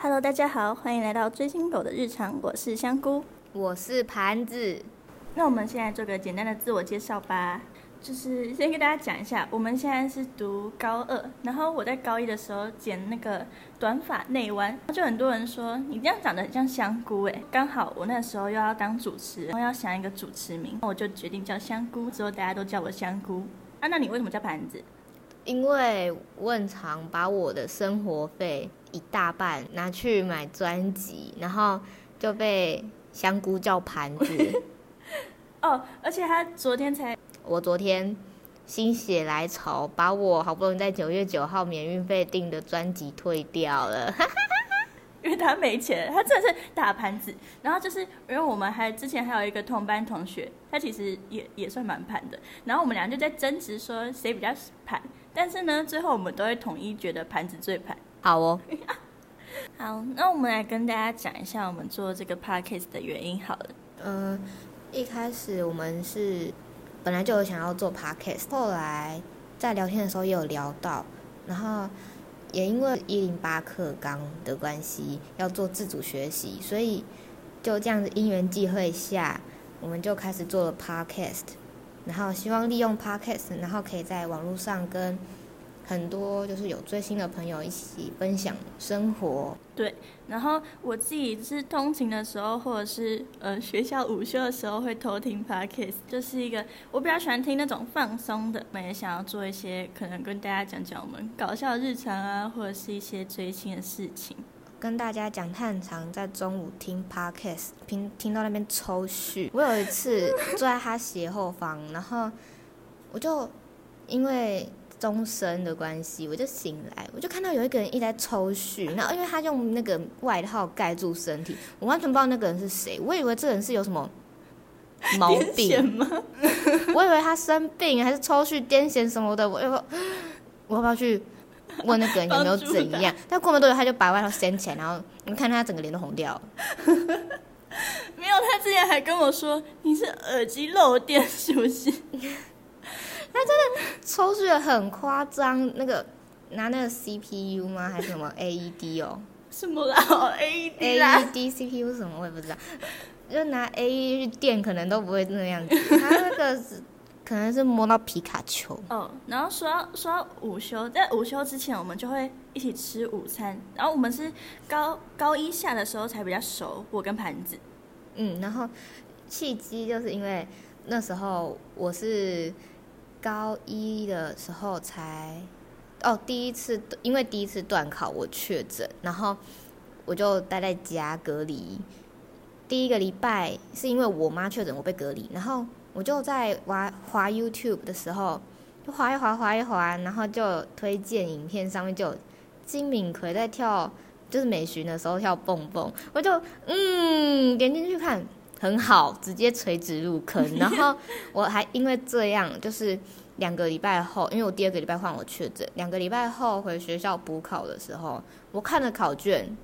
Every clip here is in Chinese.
Hello，大家好，欢迎来到追星狗的日常，我是香菇。我是盘子，那我们现在做个简单的自我介绍吧。就是先跟大家讲一下，我们现在是读高二，然后我在高一的时候剪那个短发内弯，就很多人说你这样长得很像香菇哎，刚好我那时候又要当主持人，然后要想一个主持名，我就决定叫香菇，之后大家都叫我香菇。啊，那你为什么叫盘子？因为我很常把我的生活费一大半拿去买专辑，然后就被香菇叫盘子。哦，而且他昨天才。我昨天心血来潮，把我好不容易在九月九号免运费订的专辑退掉了，因为他没钱，他真的是打盘子。然后就是因为我们还之前还有一个同班同学，他其实也也算蛮盘的。然后我们俩就在争执说谁比较盘，但是呢，最后我们都会统一觉得盘子最盘。好哦，好，那我们来跟大家讲一下我们做这个 podcast 的原因好了。嗯，一开始我们是。本来就有想要做 podcast，后来在聊天的时候也有聊到，然后也因为一零八课纲的关系要做自主学习，所以就这样子因缘际会下，我们就开始做了 podcast，然后希望利用 podcast，然后可以在网络上跟。很多就是有追星的朋友一起分享生活。对，然后我自己是通勤的时候，或者是呃学校午休的时候会偷听 podcast，就是一个我比较喜欢听那种放松的。我也想要做一些可能跟大家讲讲我们搞笑日常啊，或者是一些追星的事情。跟大家讲，他很常在中午听 podcast，听听到那边抽蓄。我有一次坐在他斜后方，然后我就因为。钟声的关系，我就醒来，我就看到有一个人一直在抽蓄，然后因为他用那个外套盖住身体，我完全不知道那个人是谁，我以为这人是有什么毛病吗？我以为他生病还是抽蓄、癫痫什么的，我要 我要不要去 问那个人有没有怎样？但过没多久他就把外套掀起来，然后你看他整个脸都红掉了。没有，他之前还跟我说你是耳机漏电，是不是？他真的抽搐的很夸张，那个拿那个 CPU 吗？还是什么 AED 哦？什么啦？AED？AED CPU 什么？我也不知道。就拿 AED 电，可能都不会那样子。他那个是可能是摸到皮卡丘。哦，然后说到说到午休，在午休之前，我们就会一起吃午餐。然后我们是高高一下的时候才比较熟，我跟盘子。嗯，然后契机就是因为那时候我是。高一的时候才哦，第一次因为第一次断考我确诊，然后我就待在家隔离。第一个礼拜是因为我妈确诊，我被隔离，然后我就在滑滑 YouTube 的时候，就滑一滑滑一滑，然后就推荐影片上面就有金敏奎在跳，就是美巡的时候跳蹦蹦，我就嗯点进去看。很好，直接垂直入坑。然后我还因为这样，就是两个礼拜后，因为我第二个礼拜换我确诊，两个礼拜后回学校补考的时候，我看了考卷，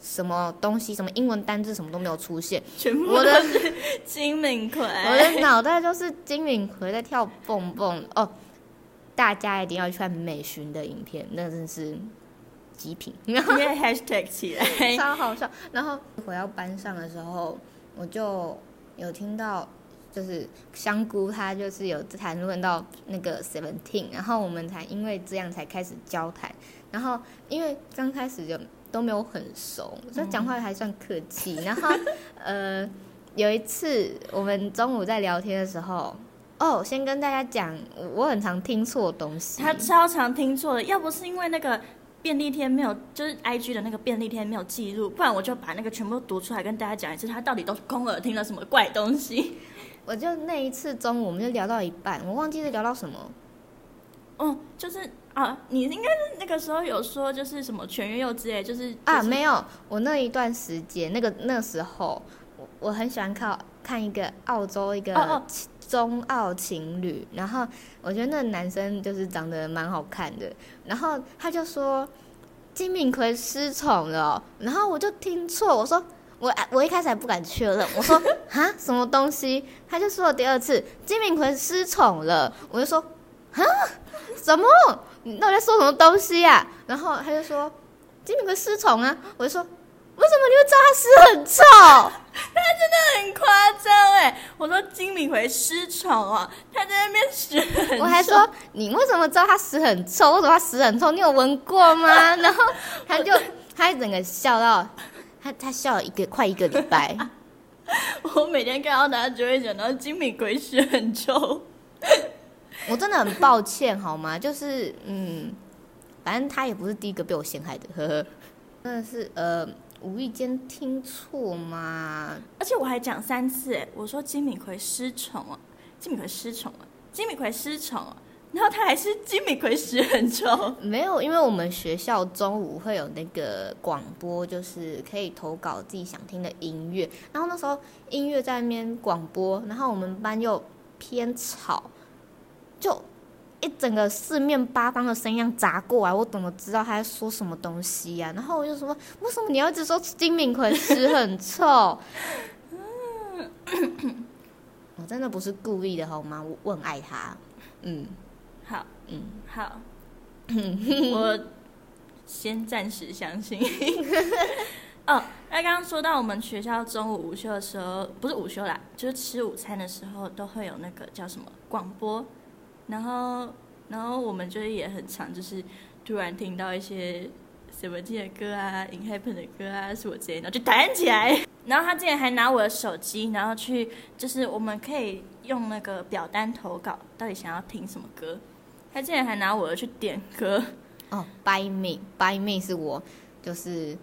什么东西，什么英文单字，什么都没有出现，全部都是金敏奎。我的脑袋就是金敏奎在跳蹦蹦哦，大家一定要去看美巡的影片，那真是。极品，因为 hashtag 起来 超好笑。然后回到班上的时候，我就有听到，就是香菇他就是有谈论到那个 Seventeen，然后我们才因为这样才开始交谈。然后因为刚开始就都没有很熟，所以讲话还算客气。然后呃，有一次我们中午在聊天的时候，哦，先跟大家讲，我很常听错东西。他超常听错的，要不是因为那个。便利贴没有，就是 I G 的那个便利贴没有记录，不然我就把那个全部都读出来跟大家讲一次，他到底都空耳听了什么怪东西。我就那一次中午，我们就聊到一半，我忘记是聊到什么。嗯，就是啊，你应该是那个时候有说就是什么全月幼之类，就是啊，没有，我那一段时间那个那时候，我我很喜欢看看一个澳洲一个。中澳情侣，然后我觉得那个男生就是长得蛮好看的，然后他就说金敏奎失宠了，然后我就听错，我说我我一开始还不敢确认，我说 啊什么东西？他就说了第二次金敏奎失宠了，我就说啊什么？你到底在说什么东西呀、然后他就说金敏奎失宠啊，我就说为什么你会知道他屎很臭？他真的很夸张哎！我说金敏奎失宠啊，他在那边屎很臭我还说你为什么知道他屎很臭？为什么他屎很臭？你有闻过吗？然后他就他整个笑到他他笑了一个快一个礼拜。我每天看到他就会想到金敏奎屎很臭。我真的很抱歉，好吗？就是嗯，反正他也不是第一个被我陷害的，呵呵。真的是呃，无意间听错嘛？而且我还讲三次哎，我说金敏奎失宠啊，金敏奎失宠啊，金敏奎失宠啊，然后他还是金敏奎屎很臭。没有，因为我们学校中午会有那个广播，就是可以投稿自己想听的音乐。然后那时候音乐在那边广播，然后我们班又偏吵，就一整个四面八方的声音砸过来，我怎么知道他在说什么东西呀、然后我就说，为什么你要一直说金敏奎屎很臭？我真的不是故意的好吗？我我很爱他，嗯好，嗯。好，我先暂时相信。哦，那刚刚说到我们学校中午午休的时候，不是午休啦，就是吃午餐的时候都会有那个叫什么广播，然后然后我们就是也很常就是突然听到一些 Seventeen 的歌啊、In Happen 的歌啊，是我之类，然后就弹起来。然后他竟然还拿我的手机，然后去就是我们可以用那个表单投稿，到底想要听什么歌。他竟然还拿我的去点歌，哦，By Me，By Me 是我就是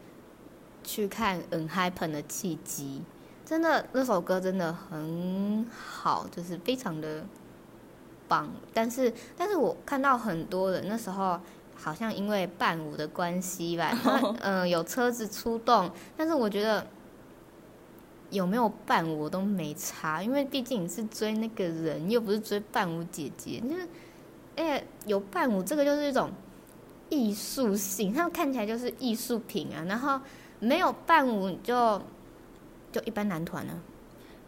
去看 N Happen 的契机，真的那首歌真的很好，就是非常的棒。但是，但是我看到很多人那时候好像因为伴舞的关系吧，嗯、呃，有车子出动，但是我觉得。有没有伴舞我都没差，因为毕竟你是追那个人，又不是追伴舞姐姐，就是哎，有伴舞这个就是一种艺术性，他们看起来就是艺术品啊。然后没有伴舞就就一般男团啊。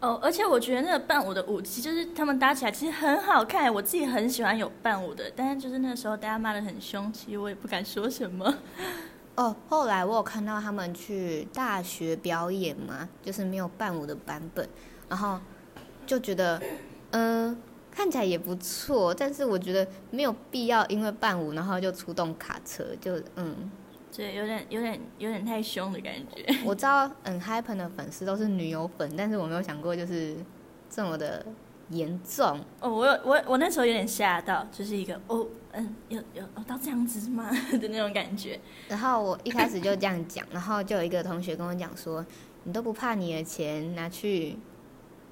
哦，而且我觉得那个伴舞的舞技，就是他们搭起来其实很好看，我自己很喜欢有伴舞的。但是就是那时候大家骂的很凶，其实我也不敢说什么。哦，后来我有看到他们去大学表演嘛，就是没有伴舞的版本，然后就觉得，嗯、看起来也不错，但是我觉得没有必要因为伴舞然后就出动卡车，就嗯，对，有点有点有点太凶的感觉。我知道嗯 Happen 的粉丝都是女友粉，但是我没有想过就是这么的严重。哦，我有我我那时候有点吓到，就是一个哦嗯有有有到这样子吗 的那种感觉。然后我一开始就这样讲，然后就有一个同学跟我讲说：“你都不怕你的钱拿去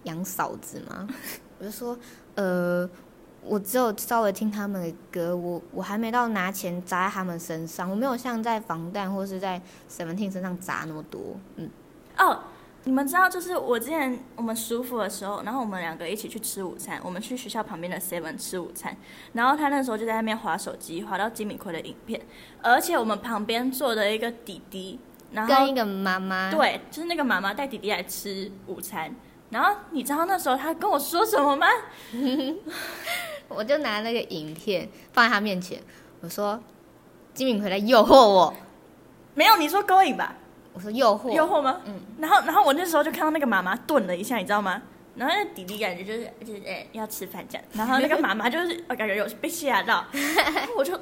养嫂子吗？” 我就说：“呃，我只有稍微听他们的歌，我我还没到拿钱砸在他们身上，我没有像在防弹或是在 Seventeen 身上砸那么多。”嗯，哦，你们知道，就是我之前我们舒服的时候，然后我们两个一起去吃午餐，我们去学校旁边的 Seven 吃午餐，然后他那时候就在那边划手机，划到金敏奎的影片，而且我们旁边坐的一个弟弟，然后跟一个妈妈，对，就是那个妈妈带弟弟来吃午餐，然后你知道那时候他跟我说什么吗？我就拿那个影片放在他面前，我说：“金敏奎在诱惑我。没有，你说勾引吧？”我说：“诱惑。”诱惑吗？嗯。然后，然后我那时候就看到那个妈妈顿了一下，你知道吗？然后那弟弟感觉就是就是哎、要吃饭这样，然后那个妈妈就是我感觉有被吓到，我就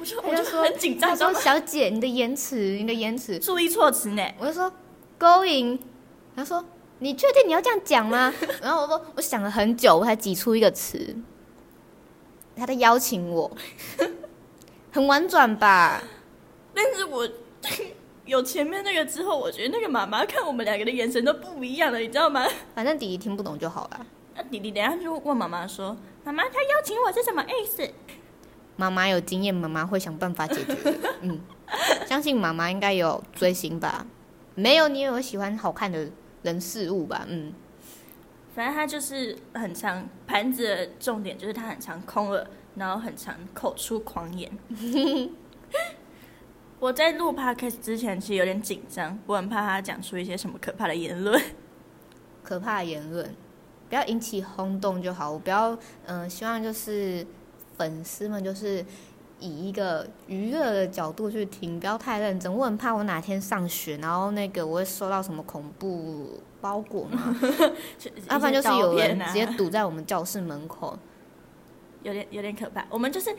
我就我就说很紧张，他说：“你知道吗小姐，你的言辞，你的言辞。”注意措辞呢。我就说勾引，他说你确定你要这样讲吗？然后我说我想了很久，我才挤出一个词，他在邀请我，很婉转吧？但是我 有前面那个之后，我觉得那个妈妈看我们两个的眼神都不一样了，你知道吗？反正弟弟听不懂就好了。那弟弟等一下就问妈妈说：“妈妈，他邀请我是什么意思妈妈有经验，妈妈会想办法解决的。嗯，相信妈妈应该有追星吧？没有，你也有喜欢好看的人事物吧？嗯，？”反正他就是很常盘子的重点就是他很常空耳，然后很常口出狂言。我在录 podcast 之前其实有点紧张，我很怕他讲出一些什么可怕的言论。可怕的言论，不要引起轰动就好。我不要，嗯、希望就是粉丝们就是以一个娱乐的角度去听，不要太认真。我很怕我哪天上学，然后那个我会收到什么恐怖包裹嘛，要 不然就是有人直接堵在我们教室门口。有点有点可怕，我们就是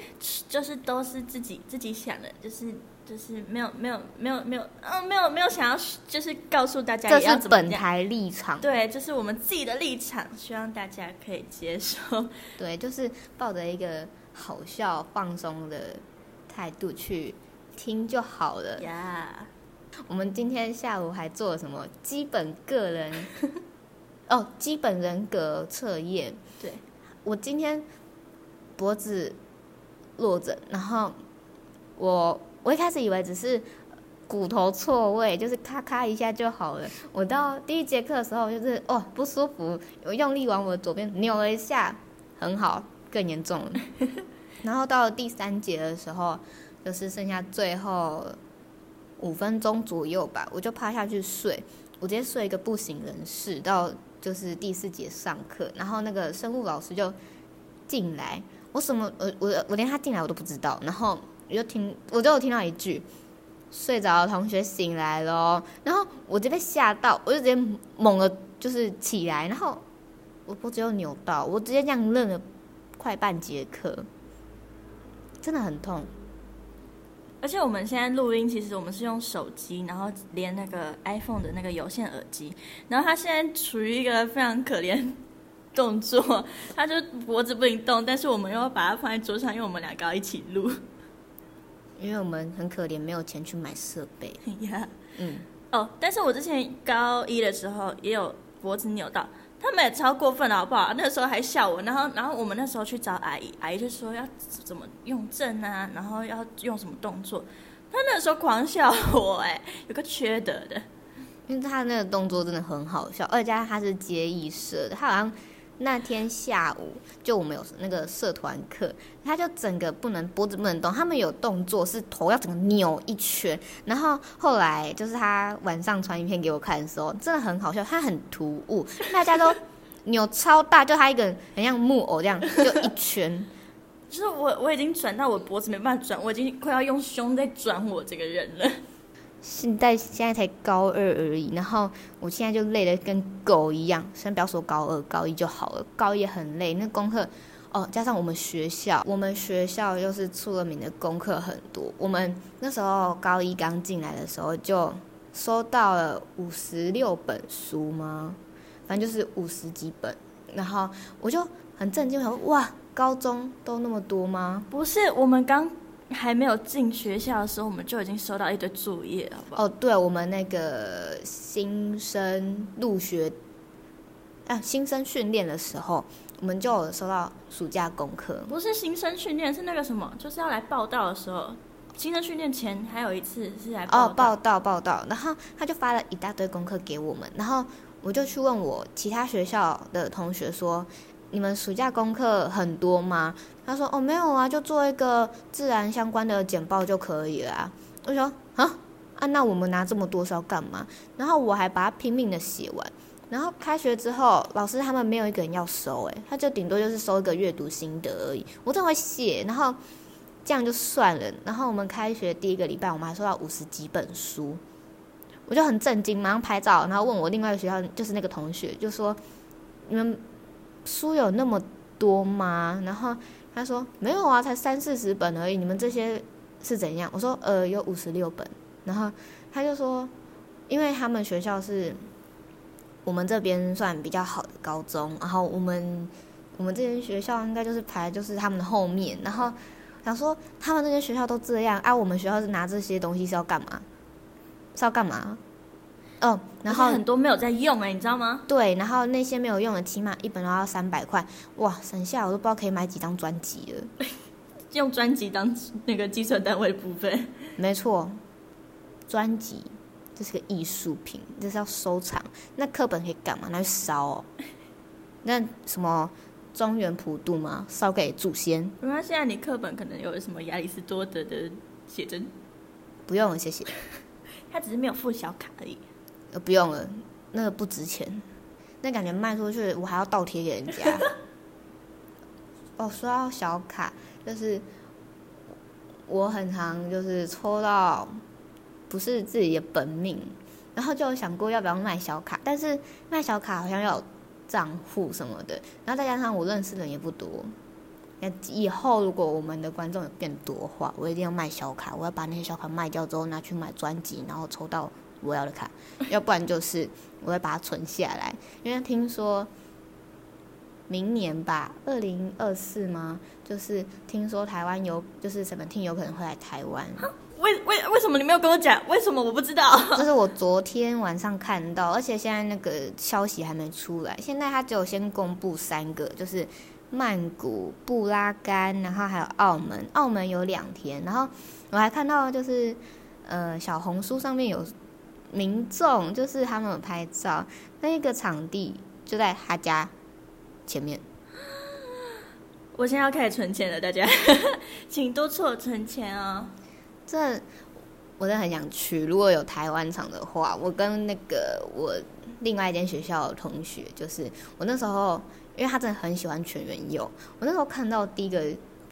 就是都是自己自己想的，就是就是没有没有没有没有嗯没有没有想要就是告诉大家这是本台立场，对，就是我们自己的立场，希望大家可以接受。对，就是抱着一个好笑放松的态度去听就好了。呀，我们今天下午还做了什么基本个人 哦基本人格测验？对，我今天。脖子落枕，然后我我一开始以为只是骨头错位，就是咔咔一下就好了。我到第一节课的时候，就是哦不舒服，我用力往我的左边扭了一下，很好，更严重了。然后到了第三节的时候，就是剩下最后五分钟左右吧，我就趴下去睡，我直接睡一个不省人事。到就是第四节上课，然后那个生物老师就进来。我什么？我我我连他进来我都不知道。然后我就听，我就听到一句：“睡着的同学醒来了。”然后我就被吓到，我就直接猛的，就是起来。然后我脖子又扭到，我直接这样愣了快半节课，真的很痛。而且我们现在录音，其实我们是用手机，然后连那个 iPhone 的那个有线耳机。然后他现在处于一个非常可怜。动作，他就脖子不能动，但是我们又要把它放在桌上，因为我们两个要一起录。因为我们很可怜，没有钱去买设备。呀，嗯，哦，但是我之前高一的时候也有脖子扭到，他们也超过分了，好不好？那时候还笑我，然后，然后我们那时候去找阿姨，阿姨就说要怎么用正啊，然后要用什么动作，他那时候狂笑我，哎，有个缺德的，因为他那个动作真的很好笑，二加他是接艺社的，他好像。那天下午，就我们有那个社团课，他就整个不能脖子不能动，他们有动作是头要整个扭一圈，然后后来就是他晚上传影片给我看的时候，真的很好笑，他很突兀，大家都扭超大，就他一个人很像木偶这样，就一圈，就是我我已经转到我脖子没办法转，我已经快要用胸在转我这个人了。现在现在才高二而已，然后我现在就累得跟狗一样。先不要说高二、高一就好了，高一也很累。那功课哦，加上我们学校，我们学校又是出了名的功课很多。我们那时候高一刚进来的时候，就收到了五十六本书吗？反正就是五十几本。然后我就很震惊，我说哇，高中都那么多吗？不是，我们刚。还没有进学校的时候，我们就已经收到一堆作业，好不好？哦，对，我们那个新生入学啊，新生训练的时候，我们就有收到暑假功课。不是新生训练，是那个什么，就是要来报道的时候，新生训练前还有一次是来哦报道报道，然后他就发了一大堆功课给我们，然后我就去问我其他学校的同学说。你们暑假功课很多吗？他说：“哦，没有啊，就做一个自然相关的简报就可以了。”我说：“啊啊，那我们拿这么多是要干嘛？”然后我还把它拼命的写完。然后开学之后，老师他们没有一个人要收，诶，他就顶多就是收一个阅读心得而已。我真会写，然后这样就算了。然后我们开学第一个礼拜，我们还收到五十几本书，我就很震惊，马上拍照，然后问我另外一个学校就是那个同学，就说：“你们。”书有那么多吗？然后他说没有啊，才三四十本而已。你们这些是怎样？我说呃，有五十六本。然后他就说，因为他们学校是我们这边算比较好的高中，然后我们我们这间学校应该就是排就是他们的后面。然后想说他们那些学校都这样啊，我们学校是拿这些东西是要干嘛？是要干嘛？哦，然后很多没有在用哎，你知道吗？对，然后那些没有用的，起码一本都要三百块，哇，省下我都不知道可以买几张专辑了。用专辑当那个计算单位部分，没错，专辑这是个艺术品，这是要收藏。那课本可以干嘛？拿去烧哦。那什么中原普渡吗？烧给祖先。那现在你课本可能有什么亚里士多德的写真？不用，谢谢。他只是没有附小卡而已。呃，不用了，那个不值钱，那感觉卖出去我还要倒贴给人家。哦，说到小卡，就是我很常就是抽到不是自己的本命，然后就有想过要不要卖小卡，但是卖小卡好像要有账户什么的，然后再加上我认识的人也不多。那以后如果我们的观众有变多的话，我一定要卖小卡，我要把那些小卡卖掉之后拿去买专辑，然后抽到我要的卡，要不然就是我会把它存下来，因为听说明年吧，二零二四吗？就是听说台湾有，就是什么听有可能会来台湾，为为为什么你没有跟我讲？为什么我不知道？这是我昨天晚上看到，而且现在那个消息还没出来，现在他只有先公布三个，就是。曼谷、布拉干，然后还有澳门，澳门有两天，然后我还看到就是呃小红书上面有民众，就是他们有拍照，那个场地就在他家前面。我现在要开始存钱了，大家 请督促我存钱哦。这我真的很想去，如果有台湾场的话，我跟那个我另外一间学校的同学，就是我那时候。因为他真的很喜欢全员佑，我那时候看到第一个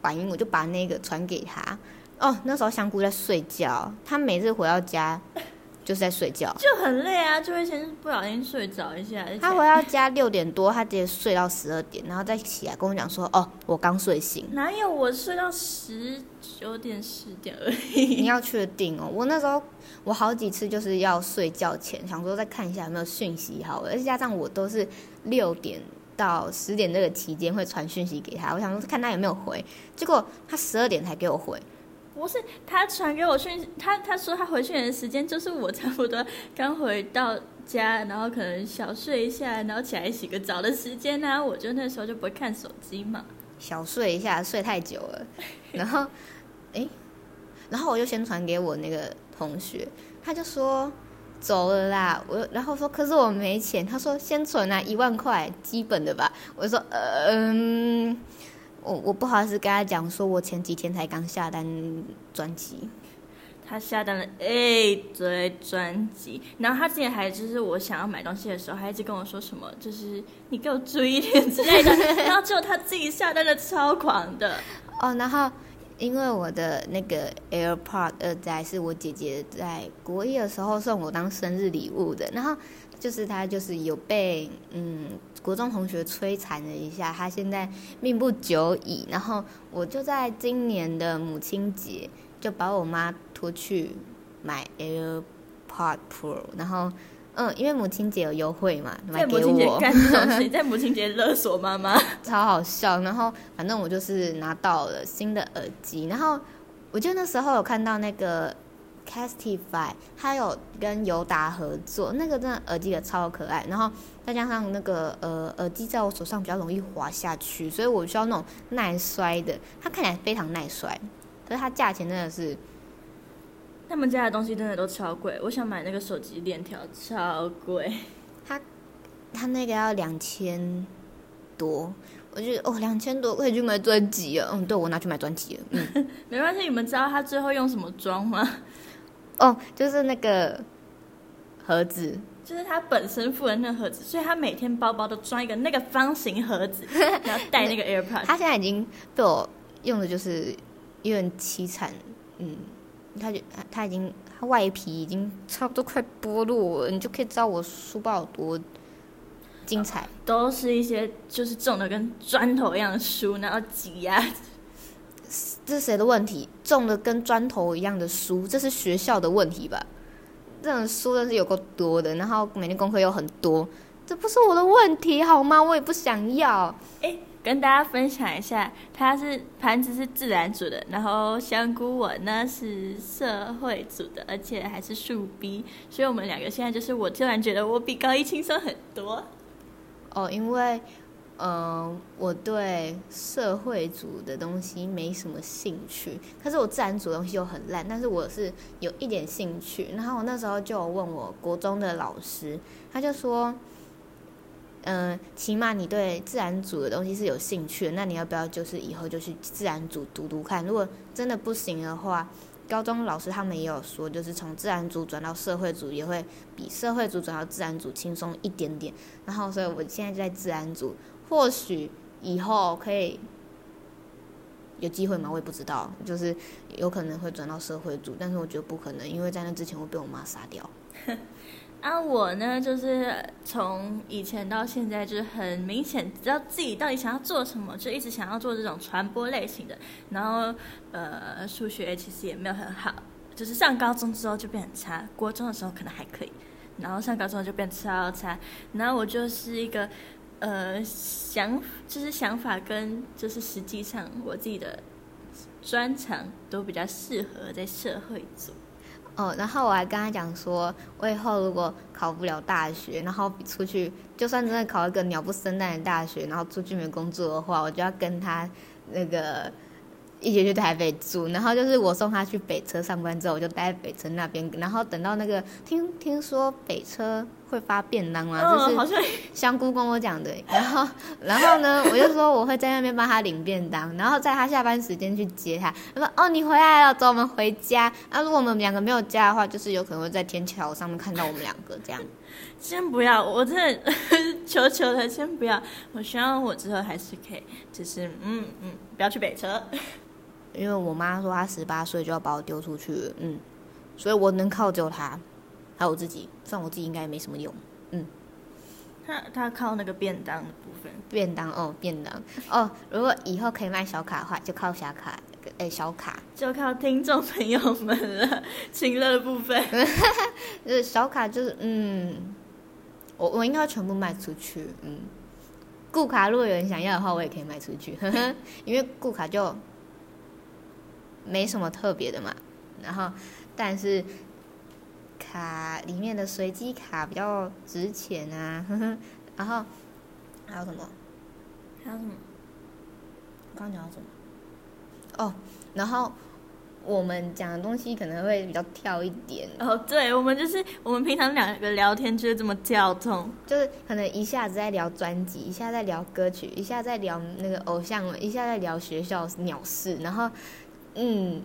反应，我就把那个传给他。哦，那时候香菇在睡觉，他每次回到家就是在睡觉，就很累啊，就会先不小心睡着一下。他回到家六点多，他直接睡到十二点，然后再起来跟我讲说：“哦，我刚睡醒。”哪有我睡到十九点十点而已？你要确定哦，我那时候我好几次就是要睡觉前想说再看一下有没有讯息好，而且加上我都是六点。到十点这个期间会传讯息给他，我想说看他有没有回，结果他十二点才给我回。不是他传给我讯，他他说他回去的时间就是我差不多刚回到家，然后可能小睡一下，然后起来洗个澡的时间呢，我就那时候就不会看手机嘛。小睡一下，睡太久了，然后 哎，然后我就先传给我那个同学，他就说。走了啦，我然后说，可是我没钱。他说先存啊，一万块基本的吧。我说，嗯，我我不好意思跟他讲，说我前几天才刚下单专辑。他下单了一堆专辑，然后他之前还就是我想要买东西的时候，还一直跟我说什么，就是你给我注意点之类的。然后只有他自己下单的超狂的哦，然后。因为我的那个 AirPod 二代是我姐姐在国一的时候送我当生日礼物的，然后就是他就是有被嗯国中同学摧残了一下，他现在命不久矣，然后我就在今年的母亲节就把我妈拖去买 AirPod Pro，然后。嗯，因为母亲节有优惠嘛，买给我。干这种事，在母亲节勒索妈妈，超好笑。然后反正我就是拿到了新的耳机，然后我记得那时候有看到那个 Castify，它有跟尤达合作，那个真的耳机也超可爱。然后再加上那个呃耳机在我手上比较容易滑下去，所以我需要那种耐摔的。它看起来非常耐摔，可是它价钱真的是。他们家的东西真的都超贵，我想买那个手机链条超贵，它它那个要两千多，我觉得哦两千多可以去买专辑啊，嗯，对我拿去买专辑了，嗯，没关系，你们知道他最后用什么装吗？哦，就是那个盒子，就是他本身附的那个盒子，所以他每天包包都装一个那个方形盒子，然后带那个 AirPods。他现在已经被我用的就是有点凄惨，嗯。他就他已经，他外皮已经差不多快剥落了，你就可以知道我书包有多精彩。都是一些就是重的跟砖头一样的书，然后挤压。这是谁的问题？种的跟砖头一样的书，这是学校的问题吧？这种书真是有够多的，然后每天功课又很多，这不是我的问题好吗？我也不想要。哎。跟大家分享一下，它是盘子是自然组的，然后香菇我呢是社会组的，而且还是树逼所以我们两个现在就是我突然觉得我比高一轻松很多。哦，因为，嗯，我对社会组的东西没什么兴趣，可是我自然组的东西又很烂，但是我是有一点兴趣。然后我那时候就问我国中的老师，他就说。嗯，起码你对自然组的东西是有兴趣的，那你要不要就是以后就去自然组读读看？如果真的不行的话，高中老师他们也有说，就是从自然组转到社会组也会比社会组转到自然组轻松一点点。然后，所以我现在就在自然组，或许以后可以有机会吗？我也不知道，就是有可能会转到社会组，但是我觉得不可能，因为在那之前会被我妈杀掉。啊，我呢，就是从以前到现在，就是很明显知道自己到底想要做什么，就一直想要做这种传播类型的。然后，呃，数学其实也没有很好，就是上高中之后就变很差，国中的时候可能还可以，然后上高中就变超差。然后我就是一个，呃，想就是想法跟就是实际上我自己的专长都比较适合在社会做。哦，然后我还跟他讲说，我以后如果考不了大学，然后出去，就算真的考一个鸟不生蛋的大学，然后出去没工作的话，我就要跟他那个一起去台北住。然后就是我送他去北车上班之后，我就待在北车那边，然后等到那个听听说北车。会发便当吗？就是 香菇跟我讲的，然后然后呢，我就说我会在那边帮他领便当，然后在他下班时间去接他。他说：“哦，你回来了，走，我们回家。”那如果我们两个没有家的话，就是有可能会在天桥上面看到我们两个这样。先不要，我真的 求求他，先不要。我希望我之后还是可以，就是嗯嗯，不要去北车，因为我妈说她十八岁就要把我丢出去了，嗯，所以我能靠就她。还有我自己，算我自己应该也没什么用，嗯。他他靠那个便当的部分。便当哦，便当哦。如果以后可以卖小卡的话，就靠小卡，哎，小卡。就靠听众朋友们了，情乐的部分。就是小卡，就是嗯，我我应该全部卖出去，嗯。固卡如果有人想要的话，我也可以卖出去，呵呵。因为固卡就没什么特别的嘛，然后但是。卡里面的随机卡比较值钱啊，然后还有什么？还有什么？刚讲到什么？哦，然后我们讲的东西可能会比较跳一点。哦，对，我们就是我们平常两个聊天就是这么跳动，就是可能一下子在聊专辑，一下在聊歌曲，一下在聊那个偶像，一下在聊学校鸟事，然后嗯。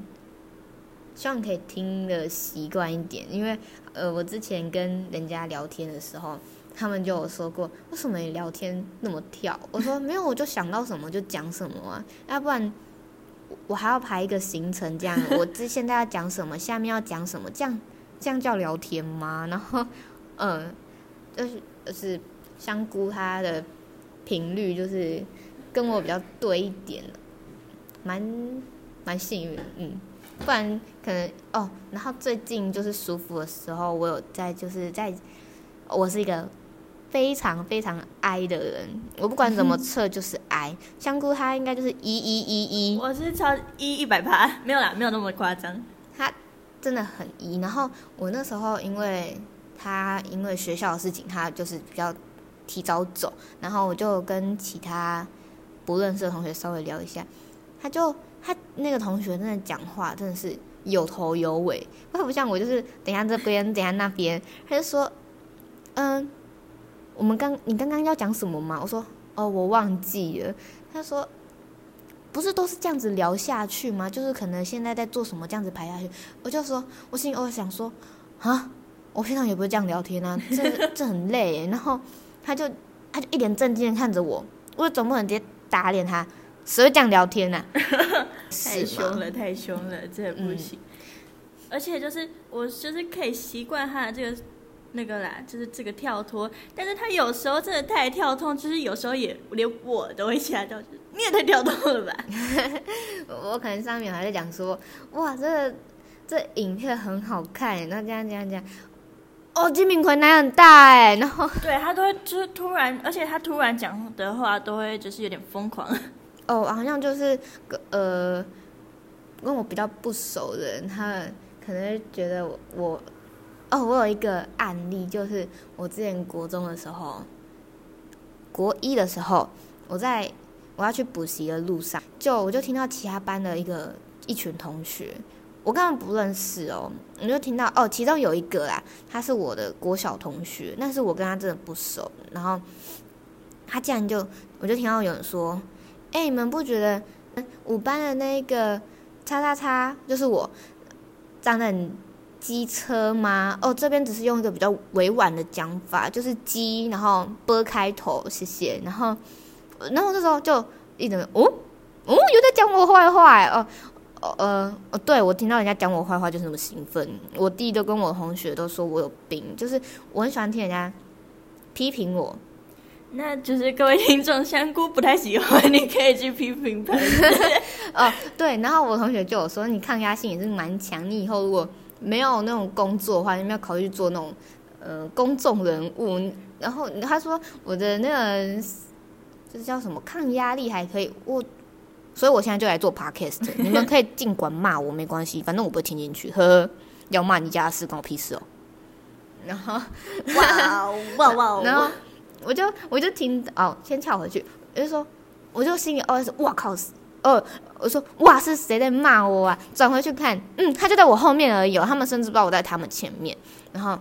希望可以听的习惯一点，因为呃，我之前跟人家聊天的时候，他们就有说过，为什么你聊天那么跳？我说没有，我就想到什么就讲什么啊，要不然我还要排一个行程，这样我这现在要讲什么，下面要讲什么，这样这样叫聊天吗？然后嗯，就是就是香菇它的频率就是跟我比较对一点蛮蛮幸运，嗯。不然可能哦，然后最近就是舒服的时候，我有在就是在，我是一个非常非常 I 的人，我不管怎么测就是 I。香菇它应该就是一一一一，我是超一一百趴，没有啦，没有那么夸张。他真的很一，然后我那时候因为他因为学校的事情，他就是比较提早走，然后我就跟其他不认识的同学稍微聊一下，他就。他那个同学真的讲话真的是有头有尾，他不像我，就是等下这边，等下那边。他就说：“嗯，我们刚你刚刚要讲什么吗？”我说：“哦，我忘记了。”他说：“不是都是这样子聊下去吗？就是可能现在在做什么，这样子排下去。”我就说：“我心里我想说，啊，我平常也不是这样聊天啊，这这很累。”然后他就他就一脸正经的看着我，我总不能直接打脸他。谁会这样聊天 呢？太凶了，太凶了，这不行。而且就是我就是可以习惯他的这个那个啦，就是这个跳脱。但是他有时候真的太跳脱，就是有时候也连我都会吓到，你也太跳脱了吧？我可能上面还在讲说，哇，这个这影片很好看，那这样这样这样。哦，金敏奎奶很大哎，然后对他都会就是突然，而且他突然讲的话都会就是有点疯狂。哦，好像就是呃，跟我比较不熟的人，他们可能觉得我，哦，我有一个案例，就是我之前国中的时候，国一的时候，我在我要去补习的路上，就我就听到其他班的一个一群同学，我根本不认识哦，我就听到哦，其中有一个啊，他是我的国小同学，但是我跟他真的不熟，然后他竟然就，我就听到有人说。哎，你们不觉得五班的那个叉叉叉就是我长得很机车吗？哦，这边只是用一个比较委婉的讲法，就是机，然后波开头，谢谢。然后，然后这时候就一直哦，哦，有在讲我坏话哦。哦呃哦，对我听到人家讲我坏话就是那么兴奋。我弟都跟我同学都说我有病，就是我很喜欢听人家批评我。那就是各位听众，香菇不太喜欢，你可以去批评他。哦，对，然后我同学就有说，你抗压性也是蛮强，你以后如果没有那种工作的话，你没有考虑做那种呃公众人物。然后他说我的那个这叫什么抗压力还可以，我。所以我现在就来做 podcast，你们可以尽管骂我没关系，反正我不会听进去。呵，要骂你家的事关我屁事哦。然后，哇哇哇！然后我就我就听哦，先跳回去，我就说，我就心里哦是哇靠哦，我说哇是谁在骂我啊？转回去看，嗯，他就在我后面而已，他们甚至不知道我在他们前面。然后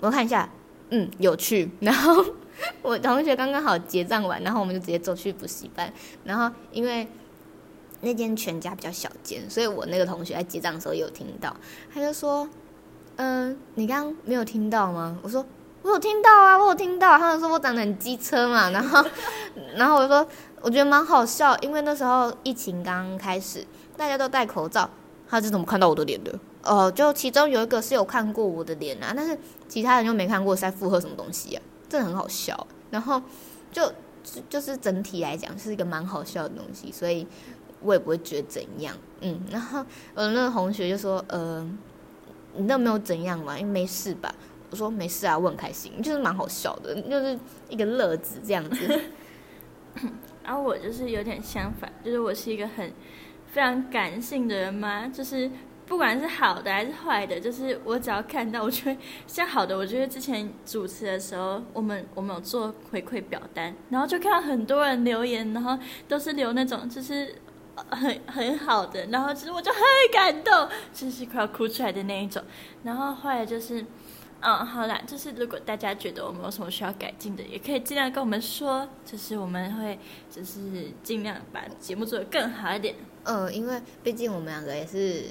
我看一下，嗯，有趣。然后我同学刚刚好结账完，然后我们就直接走去补习班。然后因为那间全家比较小间，所以我那个同学在结账的时候有听到，他就说：“嗯，你刚刚没有听到吗？”我说：“我有听到啊，我有听到。”他们说我长得很机车嘛，然后，然后我就说我觉得蛮好笑，因为那时候疫情刚开始，大家都戴口罩，他是怎么看到我的脸的？哦，就其中有一个是有看过我的脸啊，但是其他人就没看过在附和什么东西啊，真的很好笑。然后就就是整体来讲是一个蛮好笑的东西，所以。我也不会觉得怎样，嗯，然后我那个同学就说，呃，你那没有怎样嘛，因为没事吧？我说没事啊，我很开心，就是蛮好笑的，就是一个乐子这样子。然后我就是有点相反，就是我是一个很非常感性的人嘛，就是不管是好的还是坏的，就是我只要看到，我觉得像好的，我觉得之前主持的时候，我们我们有做回馈表单，然后就看到很多人留言，然后都是留那种就是。很很好的，然后其实我就很感动，就是快要哭出来的那一种。然后后来就是，嗯，好啦，就是如果大家觉得我们有什么需要改进的，也可以尽量跟我们说，就是我们会就是尽量把节目做得更好一点。嗯，因为毕竟我们两个也是。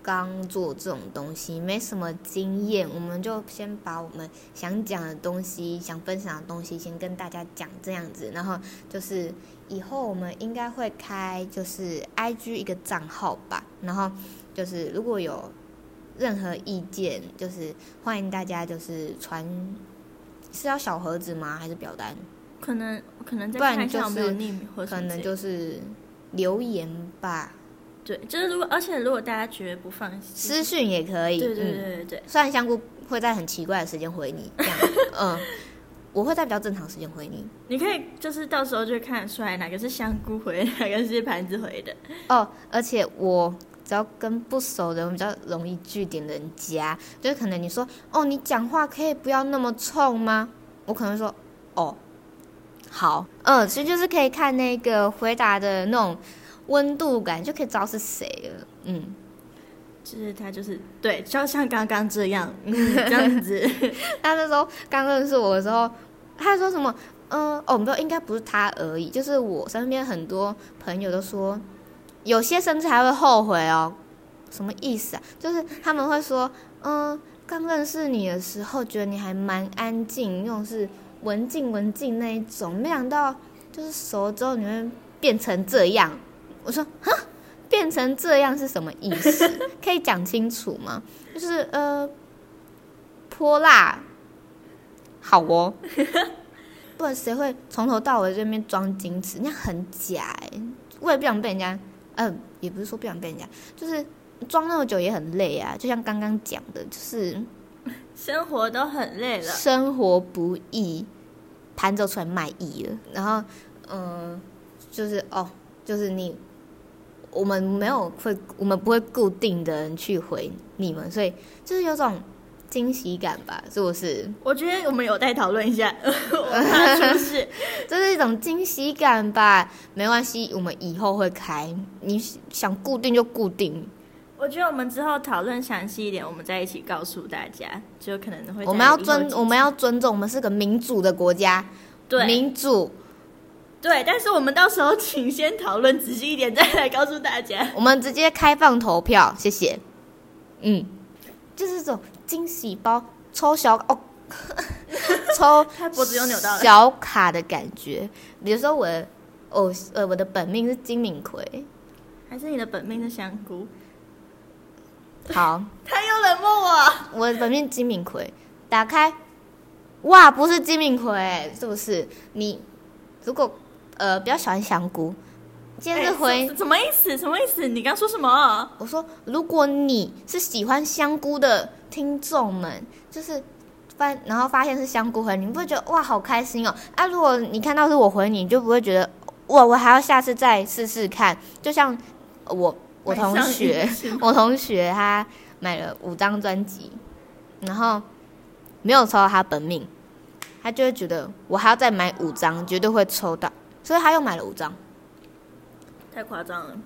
刚做这种东西没什么经验，我们就先把我们想讲的东西、想分享的东西先跟大家讲这样子，然后就是以后我们应该会开就是 I G 一个账号吧，然后就是如果有任何意见，就是欢迎大家就是传是要小盒子吗？还是表单？可能可能不然就是可能就是留言吧。对，就是如果，而且如果大家觉得不放心，私讯也可以。对对对对对。虽然香菇会在很奇怪的时间回你，这样，嗯，我会在比较正常时间回你。你可以就是到时候就看得出来哪个是香菇回，哪个是盘子回的。哦，而且我只要跟不熟的人比较容易据点人家，就是可能你说哦，你讲话可以不要那么冲吗？我可能说哦，好，嗯，所以就是可以看那个回答的那种。温度感就可以知道是谁了，嗯，就是他就是对，就像刚刚这样，这样子。他那时候刚认识我的时候，他说什么？嗯，哦，没有，应该不是他而已，就是我身边很多朋友都说，有些甚至还会后悔哦。什么意思啊？就是他们会说，嗯，刚认识你的时候觉得你还蛮安静，那种是文静文静那一种，没想到就是熟了之后你会变成这样。我说，哈，变成这样是什么意思？可以讲清楚吗？就是呃，泼辣，好哦，不然谁会从头到尾这边装矜持？那样很假哎！我也不想被人家，嗯，也不是说不想被人家，就是装那么久也很累啊。就像刚刚讲的，就是生活都很累了，生活不易，盘走出来卖艺了。然后，嗯，就是哦，就是你。我们没有会，我们不会固定的人去回你们，所以就是有种惊喜感吧，是不是？我觉得我们有待讨论一下，是不是？这是一种惊喜感吧？没关系，我们以后会开，你想固定就固定。我觉得我们之后讨论详细一点，我们再一起告诉大家，就可能会。我们要尊，我们要尊重，我们是个民主的国家，对，民主。对，但是我们到时候请先讨论仔细一点，再来告诉大家。我们直接开放投票，谢谢。嗯，就是这种惊喜包抽小哦，抽他脖子又扭到了小卡的感觉。比如说我哦，呃，我的本命是金敏奎。还是你的本命是香菇？好，他又冷漠我。我的本命金敏奎，打开，哇，不是金敏奎，是不是？你如果呃比较喜欢香菇，今天是回、哎什什么意思？什么意思？你刚说什么？我说，如果你是喜欢香菇的听众们，就是发然后发现是香菇回你，你不会觉得哇好开心哦？啊，如果你看到是我回你，你就不会觉得哇我还要下次再试试看。就像我我同学 我同学他买了五张专辑，然后没有抽到他本命，他就会觉得我还要再买五张，绝对会抽到，所以他又买了五张。太夸张了。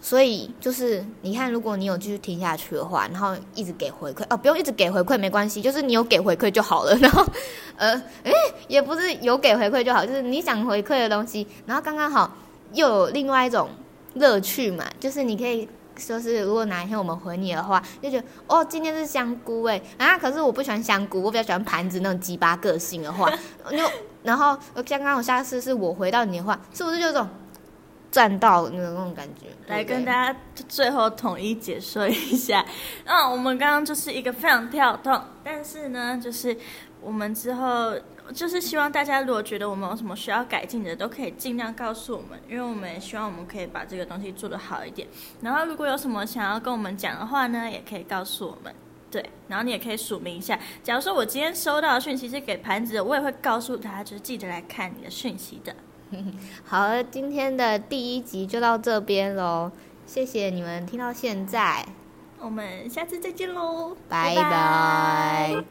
所以就是你看，如果你有继续听下去的话，然后一直给回馈哦，不用一直给回馈没关系，就是你有给回馈就好了。然后 呃，诶，也不是有给回馈就好，就是你想回馈的东西，然后刚刚好又有另外一种乐趣嘛，就是你可以。说是如果哪一天我们回你的话，就觉得哦，今天是香菇哎啊，可是我不喜欢香菇，我比较喜欢盘子那种鸡巴个性的话，就然后刚刚我下次是我回到你的话，是不是就这种赚到那种那种感觉？来跟大家最后统一解说一下。嗯，我们刚刚就是一个非常跳动，但是呢，就是我们之后就是希望大家如果觉得我们有什么需要改进的，都可以尽量告诉我们，因为我们也希望我们可以把这个东西做得好一点。然后如果有什么想要跟我们讲的话呢，也可以告诉我们。对，然后你也可以署名一下。假如说我今天收到的讯息是给盘子的，我也会告诉他，就是记得来看你的讯息的。好了，今天的第一集就到这边喽，谢谢你们听到现在，我们下次再见喽，拜。拜拜